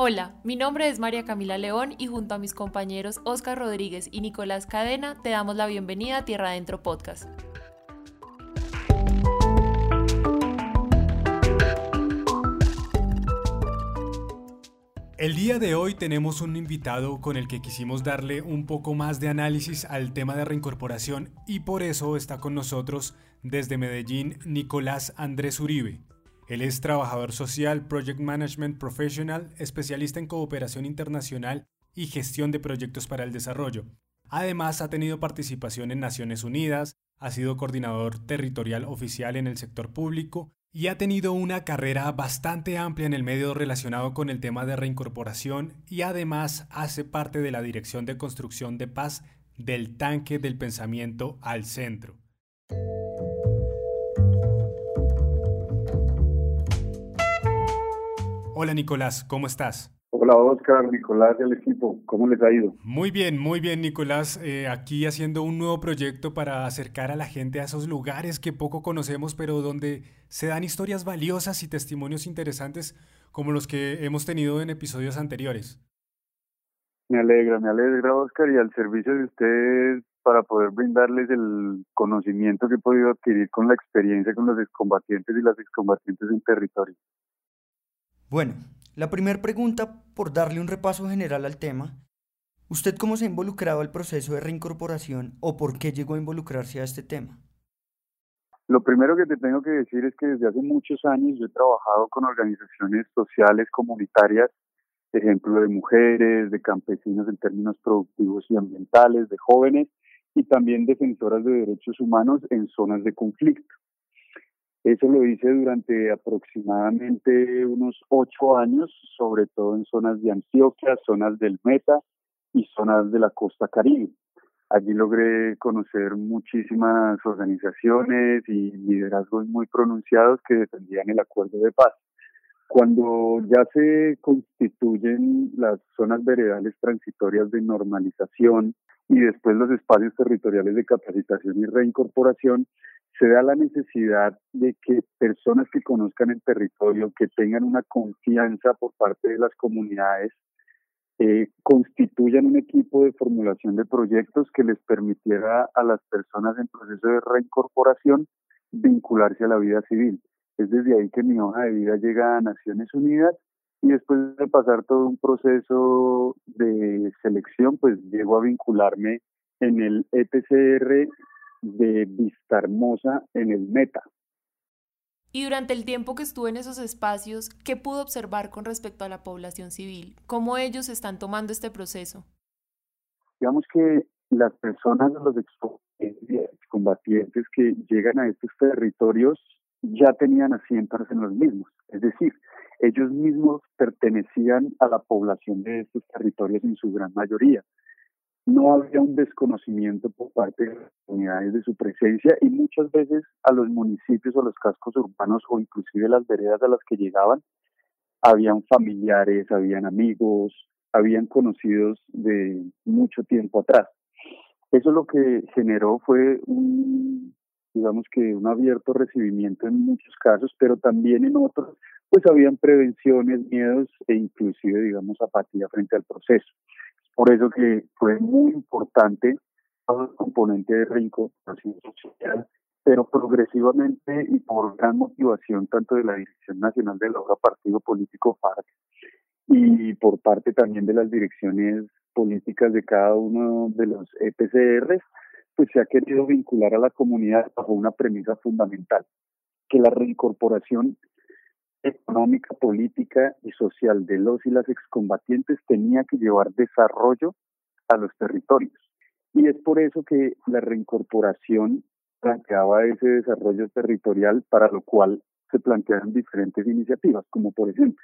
Hola, mi nombre es María Camila León y junto a mis compañeros Oscar Rodríguez y Nicolás Cadena te damos la bienvenida a Tierra Adentro Podcast. El día de hoy tenemos un invitado con el que quisimos darle un poco más de análisis al tema de reincorporación y por eso está con nosotros desde Medellín Nicolás Andrés Uribe. Él es trabajador social, Project Management Professional, especialista en cooperación internacional y gestión de proyectos para el desarrollo. Además, ha tenido participación en Naciones Unidas, ha sido coordinador territorial oficial en el sector público y ha tenido una carrera bastante amplia en el medio relacionado con el tema de reincorporación y además hace parte de la Dirección de Construcción de Paz del Tanque del Pensamiento al Centro. Hola Nicolás, ¿cómo estás? Hola Oscar, Nicolás y el equipo, ¿cómo les ha ido? Muy bien, muy bien Nicolás, eh, aquí haciendo un nuevo proyecto para acercar a la gente a esos lugares que poco conocemos, pero donde se dan historias valiosas y testimonios interesantes como los que hemos tenido en episodios anteriores. Me alegra, me alegra Oscar y al servicio de ustedes para poder brindarles el conocimiento que he podido adquirir con la experiencia con los excombatientes y las excombatientes en territorio. Bueno, la primera pregunta, por darle un repaso general al tema, ¿usted cómo se ha involucrado al proceso de reincorporación o por qué llegó a involucrarse a este tema? Lo primero que te tengo que decir es que desde hace muchos años yo he trabajado con organizaciones sociales comunitarias, ejemplo de mujeres, de campesinos en términos productivos y ambientales, de jóvenes y también defensoras de derechos humanos en zonas de conflicto. Eso lo hice durante aproximadamente unos ocho años, sobre todo en zonas de Antioquia, zonas del Meta y zonas de la costa caribe. Allí logré conocer muchísimas organizaciones y liderazgos muy pronunciados que defendían el acuerdo de paz. Cuando ya se constituyen las zonas veredales transitorias de normalización y después los espacios territoriales de capacitación y reincorporación, se da la necesidad de que personas que conozcan el territorio, que tengan una confianza por parte de las comunidades, eh, constituyan un equipo de formulación de proyectos que les permitiera a las personas en proceso de reincorporación vincularse a la vida civil. Es desde ahí que mi hoja de vida llega a Naciones Unidas y después de pasar todo un proceso de selección, pues llego a vincularme en el ETCR de Vista Hermosa en el Meta. Y durante el tiempo que estuve en esos espacios, ¿qué pudo observar con respecto a la población civil? ¿Cómo ellos están tomando este proceso? Digamos que las personas, los excombatientes que llegan a estos territorios ya tenían asientos en los mismos. Es decir, ellos mismos pertenecían a la población de estos territorios en su gran mayoría no había un desconocimiento por parte de las comunidades de su presencia y muchas veces a los municipios o los cascos urbanos o inclusive las veredas a las que llegaban, habían familiares, habían amigos, habían conocidos de mucho tiempo atrás. Eso lo que generó fue un, digamos que un abierto recibimiento en muchos casos, pero también en otros, pues habían prevenciones, miedos e inclusive, digamos, apatía frente al proceso. Por eso que fue muy importante todo el componente de reincorporación social, pero progresivamente y por gran motivación tanto de la Dirección Nacional de la Obra Partido Político FARC y por parte también de las direcciones políticas de cada uno de los EPCRs, pues se ha querido vincular a la comunidad bajo una premisa fundamental, que la reincorporación económica, política y social de los y las excombatientes tenía que llevar desarrollo a los territorios. Y es por eso que la reincorporación planteaba ese desarrollo territorial para lo cual se plantearon diferentes iniciativas, como por ejemplo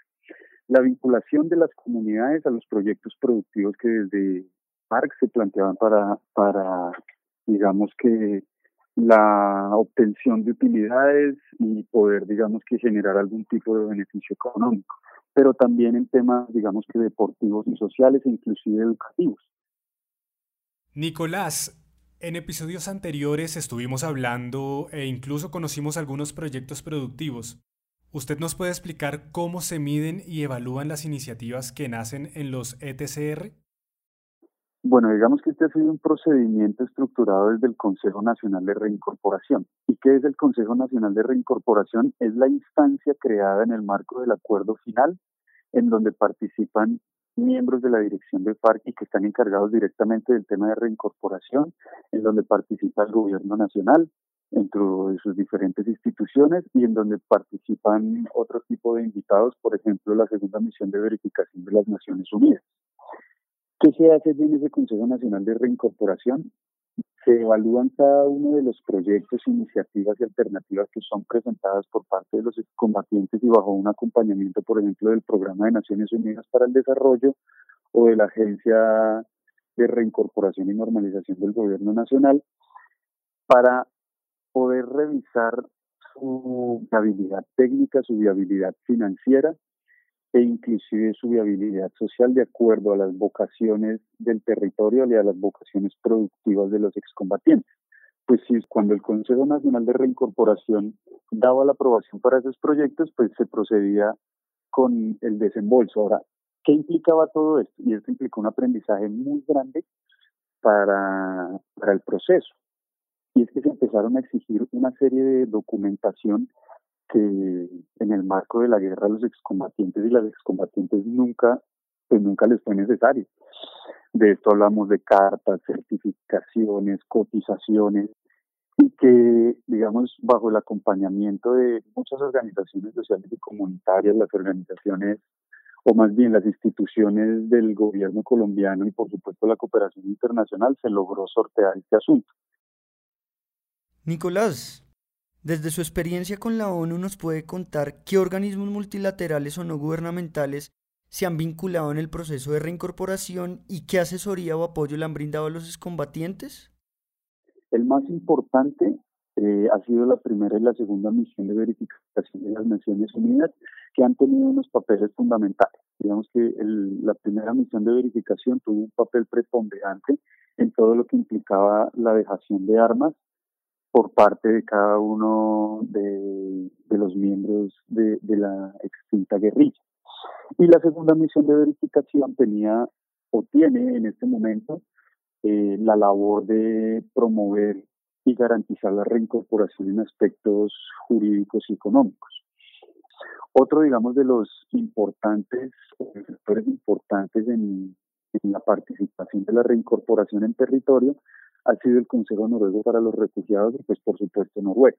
la vinculación de las comunidades a los proyectos productivos que desde PARC se planteaban para, para digamos que la obtención de utilidades y poder, digamos, que generar algún tipo de beneficio económico, pero también en temas, digamos, que deportivos y sociales e inclusive educativos. Nicolás, en episodios anteriores estuvimos hablando e incluso conocimos algunos proyectos productivos. ¿Usted nos puede explicar cómo se miden y evalúan las iniciativas que nacen en los ETCR? Bueno, digamos que este ha sido un procedimiento estructurado desde el Consejo Nacional de Reincorporación. ¿Y qué es el Consejo Nacional de Reincorporación? Es la instancia creada en el marco del acuerdo final en donde participan miembros de la dirección de FARC y que están encargados directamente del tema de reincorporación, en donde participa el gobierno nacional, entre sus diferentes instituciones y en donde participan otro tipo de invitados, por ejemplo, la segunda misión de verificación de las Naciones Unidas. ¿Qué se hace en ese Consejo Nacional de Reincorporación? Se evalúan cada uno de los proyectos, iniciativas y alternativas que son presentadas por parte de los combatientes y bajo un acompañamiento, por ejemplo, del Programa de Naciones Unidas para el Desarrollo o de la Agencia de Reincorporación y Normalización del Gobierno Nacional, para poder revisar su viabilidad técnica, su viabilidad financiera e inclusive su viabilidad social de acuerdo a las vocaciones del territorio y a las vocaciones productivas de los excombatientes. Pues sí, cuando el Consejo Nacional de Reincorporación daba la aprobación para esos proyectos, pues se procedía con el desembolso. Ahora, ¿qué implicaba todo esto? Y esto implicó un aprendizaje muy grande para, para el proceso. Y es que se empezaron a exigir una serie de documentación que en el marco de la guerra los excombatientes y las excombatientes nunca, pues nunca les fue necesario. De esto hablamos de cartas, certificaciones, cotizaciones, y que, digamos, bajo el acompañamiento de muchas organizaciones sociales y comunitarias, las organizaciones, o más bien las instituciones del gobierno colombiano y por supuesto la cooperación internacional, se logró sortear este asunto. Nicolás, desde su experiencia con la ONU nos puede contar qué organismos multilaterales o no gubernamentales se han vinculado en el proceso de reincorporación y qué asesoría o apoyo le han brindado a los excombatientes. El más importante eh, ha sido la primera y la segunda misión de verificación de las Naciones Unidas, que han tenido unos papeles fundamentales. Digamos que la primera misión de verificación tuvo un papel preponderante en todo lo que implicaba la dejación de armas por parte de cada uno de, los miembros de, la extinta guerrilla. Y la segunda misión de verificación tenía o tiene en este momento eh, la labor de promover y garantizar la reincorporación en aspectos jurídicos y económicos. Otro, digamos, de los importantes, sectores importantes en la participación de la reincorporación en territorio ha sido el Consejo Noruego para los Refugiados y pues por supuesto Noruega.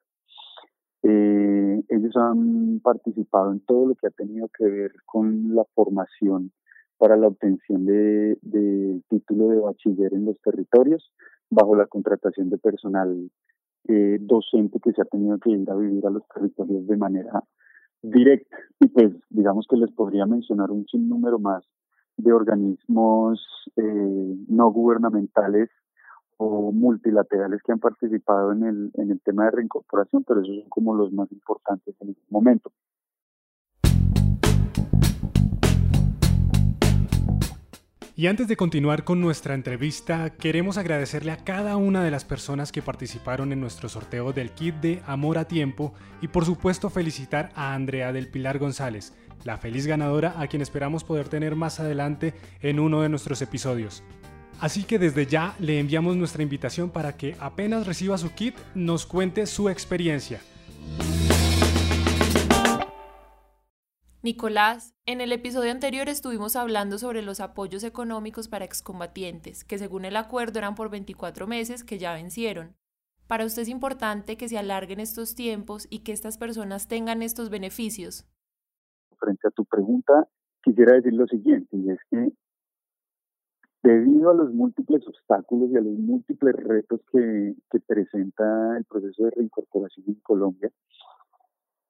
Eh, ellos han participado en todo lo que ha tenido que ver con la formación para la obtención del de título de bachiller en los territorios bajo la contratación de personal eh, docente que se ha tenido que ir a vivir a los territorios de manera directa. Y pues digamos que les podría mencionar un sinnúmero más de organismos eh, no gubernamentales o multilaterales que han participado en el, en el tema de reincorporación, pero esos son como los más importantes en este momento. Y antes de continuar con nuestra entrevista, queremos agradecerle a cada una de las personas que participaron en nuestro sorteo del kit de Amor a Tiempo y por supuesto felicitar a Andrea del Pilar González, la feliz ganadora a quien esperamos poder tener más adelante en uno de nuestros episodios. Así que desde ya le enviamos nuestra invitación para que apenas reciba su kit nos cuente su experiencia. Nicolás, en el episodio anterior estuvimos hablando sobre los apoyos económicos para excombatientes, que según el acuerdo eran por 24 meses que ya vencieron. Para usted es importante que se alarguen estos tiempos y que estas personas tengan estos beneficios. Frente a tu pregunta, quisiera decir lo siguiente, y es que Debido a los múltiples obstáculos y a los múltiples retos que, presenta el proceso de reincorporación en Colombia,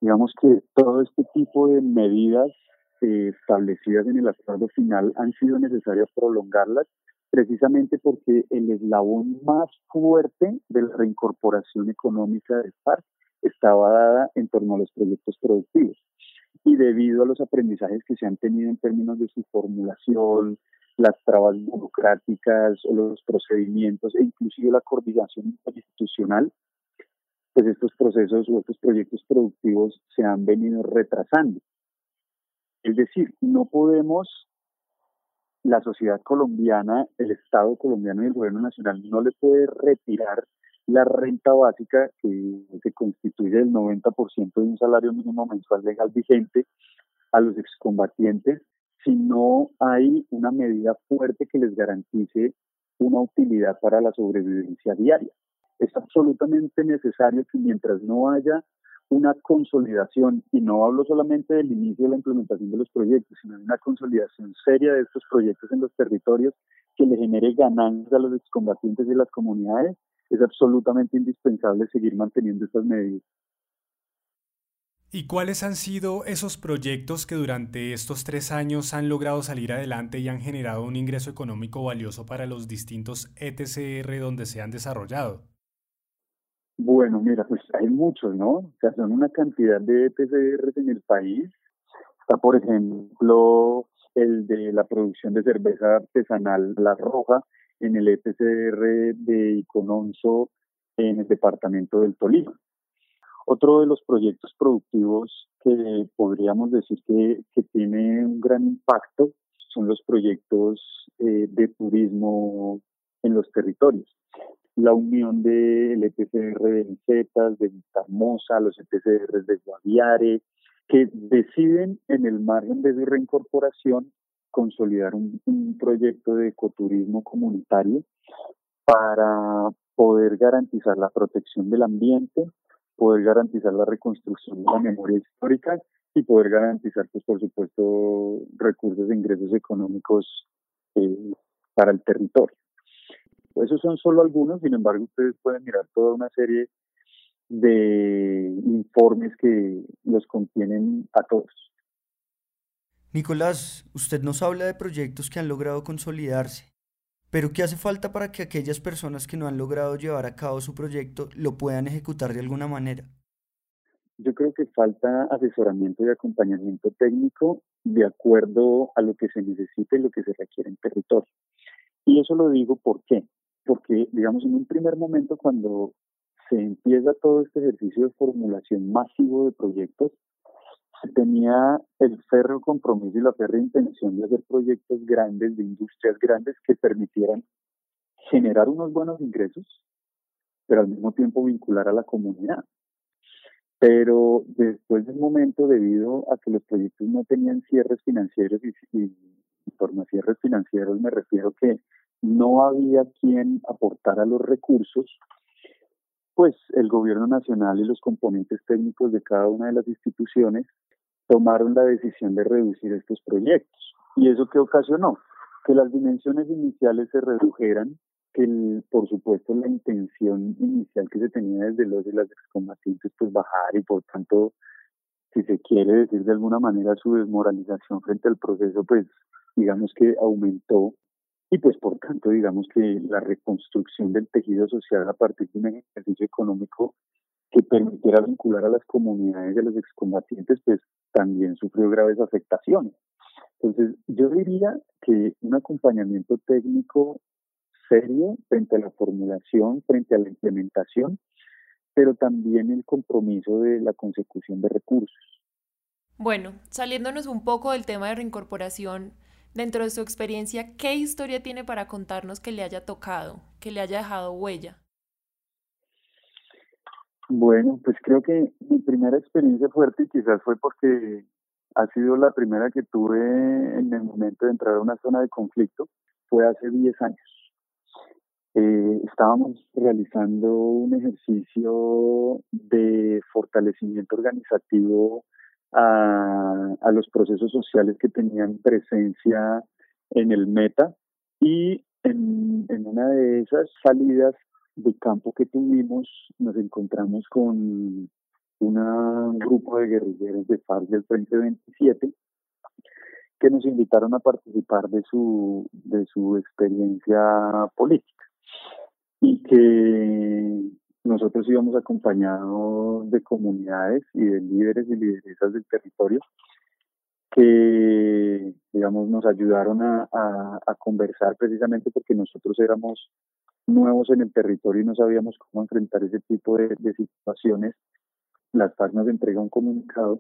digamos que todo este tipo de medidas eh, establecidas en el acuerdo final han sido necesarias prolongarlas precisamente porque el eslabón más fuerte de la reincorporación económica de FARC estaba dada en torno a los proyectos productivos. Y debido a los aprendizajes que se han tenido en términos de su formulación, las trabas burocráticas o los procedimientos e inclusive la coordinación institucional, pues estos procesos o estos proyectos productivos se han venido retrasando. Es decir, no podemos, la sociedad colombiana, el Estado colombiano y el gobierno nacional no le puede retirar la renta básica que se constituye del 90% de un salario mínimo mensual legal vigente a los excombatientes si no hay una medida fuerte que les garantice una utilidad para la sobrevivencia diaria. Es absolutamente necesario que mientras no haya una consolidación, y no hablo solamente del inicio de la implementación de los proyectos, sino de una consolidación seria de estos proyectos en los territorios que le genere ganancias a los excombatientes y las comunidades, es absolutamente indispensable seguir manteniendo estas medidas. ¿Y cuáles han sido esos proyectos que durante estos tres años han logrado salir adelante y han generado un ingreso económico valioso para los distintos ETCR donde se han desarrollado? Bueno, mira, pues hay muchos, ¿no? O sea, son una cantidad de ETCR en el país. Está, por ejemplo, el de la producción de cerveza artesanal La Roja en el ETCR de Icononso en el departamento del Tolima. Otro de los proyectos productivos que podríamos decir que, tiene un gran impacto son los proyectos eh, de turismo en los territorios. La unión del ETCR de Zetas, de Tarmosa, los ETCR de Guaviare, que deciden en el margen de su reincorporación consolidar un proyecto de ecoturismo comunitario para poder garantizar la protección del ambiente, poder garantizar la reconstrucción de la memoria histórica y poder garantizar, pues, por supuesto, recursos de ingresos económicos eh, para el territorio. Esos son solo algunos, sin embargo, ustedes pueden mirar toda una serie de informes que los contienen a todos. Nicolás, usted nos habla de proyectos que han logrado consolidarse. Pero ¿qué hace falta para que aquellas personas que no han logrado llevar a cabo su proyecto lo puedan ejecutar de alguna manera? Yo creo que falta asesoramiento y acompañamiento técnico de acuerdo a lo que se necesita y lo que se requiere en territorio. Y eso lo digo ¿por qué? Porque, digamos, en un primer momento cuando se empieza todo este ejercicio de formulación masivo de proyectos, tenía el férreo compromiso y la férrea intención de hacer proyectos grandes, de industrias grandes que permitieran generar unos buenos ingresos, pero al mismo tiempo vincular a la comunidad. Pero después del momento, debido a que los proyectos no tenían cierres financieros, y, y cierres financieros me refiero que no había quien aportara los recursos, pues el gobierno nacional y los componentes técnicos de cada una de las instituciones tomaron la decisión de reducir estos proyectos. ¿Y eso qué ocasionó? Que las dimensiones iniciales se redujeran, que por supuesto la intención inicial que se tenía desde los de las excombatientes pues bajar y por tanto, si se quiere decir de alguna manera su desmoralización frente al proceso pues digamos que aumentó y pues por tanto digamos que la reconstrucción del tejido social a partir de un ejercicio económico que permitiera vincular a las comunidades de los excombatientes, pues también sufrió graves afectaciones. Entonces, yo diría que un acompañamiento técnico serio frente a la formulación, frente a la implementación, pero también el compromiso de la consecución de recursos. Bueno, saliéndonos un poco del tema de reincorporación, dentro de su experiencia, ¿qué historia tiene para contarnos que le haya tocado, que le haya dejado huella? Bueno, pues creo que mi primera experiencia fuerte quizás fue porque ha sido la primera que tuve en el momento de entrar a una zona de conflicto, fue hace 10 años. Eh, estábamos realizando un ejercicio de fortalecimiento organizativo a, los procesos sociales que tenían presencia en el meta y en, en una de esas salidas de campo que tuvimos, nos encontramos con un grupo de guerrilleros de FARC del Frente 27 que nos invitaron a participar de su, de su experiencia política y que nosotros íbamos acompañados de comunidades y de líderes y lideresas del territorio que, digamos, nos ayudaron a, a conversar precisamente porque nosotros éramos nuevos en el territorio y no sabíamos cómo enfrentar ese tipo de, situaciones, las FARC nos entrega un comunicado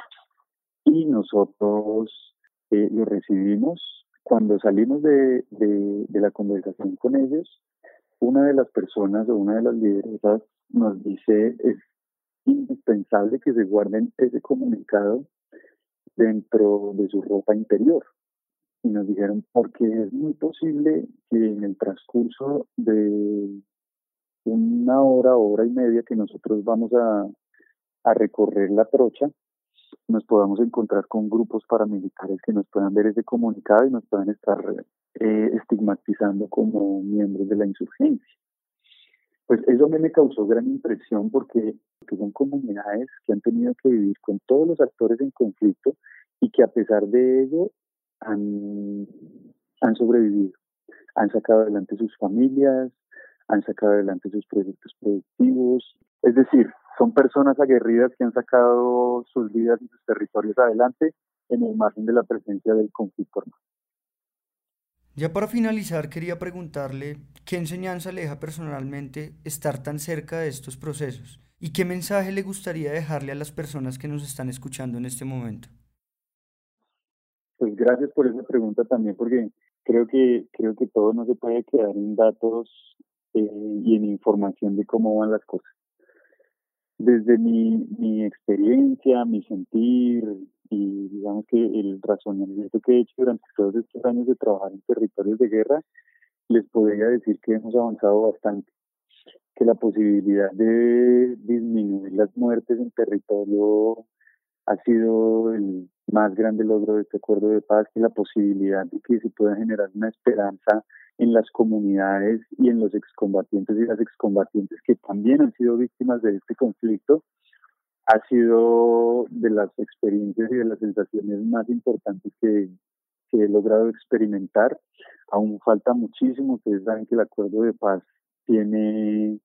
y nosotros eh, lo recibimos. Cuando salimos de, de, la conversación con ellos, una de las personas o una de las lideresas nos dice es indispensable que se guarden ese comunicado dentro de su ropa interior. Y nos dijeron, porque es muy posible que en el transcurso de una hora, hora y media que nosotros vamos a, a recorrer la trocha, nos podamos encontrar con grupos paramilitares que nos puedan ver ese comunicado y nos puedan estar eh, estigmatizando como miembros de la insurgencia. Pues eso a mí me causó gran impresión porque, son comunidades que han tenido que vivir con todos los actores en conflicto y que a pesar de ello han, han sobrevivido, han sacado adelante sus familias, han sacado adelante sus proyectos productivos. Es decir, son personas aguerridas que han sacado sus vidas y sus territorios adelante en el margen de la presencia del conflicto. Ya para finalizar, quería preguntarle qué enseñanza le deja personalmente estar tan cerca de estos procesos y qué mensaje le gustaría dejarle a las personas que nos están escuchando en este momento. Pues gracias por esa pregunta también, porque creo que creo que todo no se puede quedar en datos eh, y en información de cómo van las cosas. Desde mi, mi experiencia, mi sentir, y digamos que el razonamiento que he hecho durante todos estos años de trabajar en territorios de guerra, les podría decir que hemos avanzado bastante, que la posibilidad de disminuir las muertes en territorio ha sido el más grande logro de este acuerdo de paz, que la posibilidad de que se pueda generar una esperanza en las comunidades y en los excombatientes y las excombatientes que también han sido víctimas de este conflicto, ha sido de las experiencias y de las sensaciones más importantes que, he logrado experimentar. Aún falta muchísimo. Ustedes saben que el acuerdo de paz tiene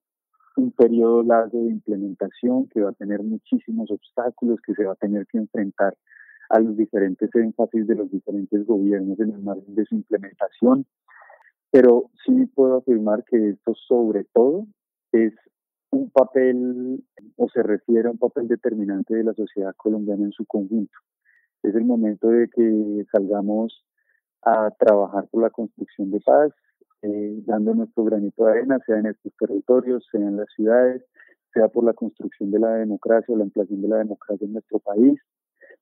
un periodo largo de implementación que va a tener muchísimos obstáculos, que se va a tener que enfrentar a los diferentes énfasis de los diferentes gobiernos en el margen de su implementación. Pero sí puedo afirmar que esto sobre todo es un papel o se refiere a un papel determinante de la sociedad colombiana en su conjunto. Es el momento de que salgamos a trabajar por la construcción de paz, eh, dando nuestro granito de arena, sea en estos territorios, sea en las ciudades, sea por la construcción de la democracia o la ampliación de la democracia en nuestro país,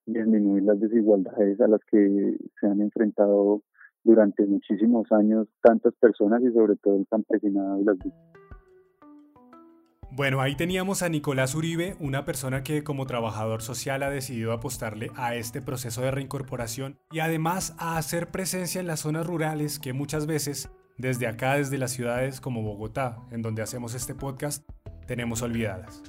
disminuir las desigualdades a las que se han enfrentado durante muchísimos años tantas personas y sobre todo el campesinado y las víctimas. Bueno, ahí teníamos a Nicolás Uribe, una persona que como trabajador social ha decidido apostarle a este proceso de reincorporación y además a hacer presencia en las zonas rurales que muchas veces, desde acá, desde las ciudades como Bogotá, en donde hacemos este podcast, tenemos olvidadas.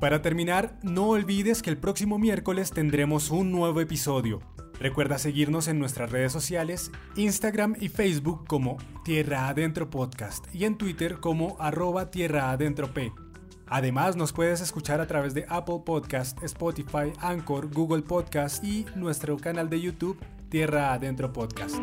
Para terminar, no olvides que el próximo miércoles tendremos un nuevo episodio. Recuerda seguirnos en nuestras redes sociales, Instagram y Facebook como Tierra Adentro Podcast y en Twitter como arroba Tierra Adentro P. Además nos puedes escuchar a través de Apple Podcast, Spotify, Anchor, Google Podcast y nuestro canal de YouTube Tierra Adentro Podcast.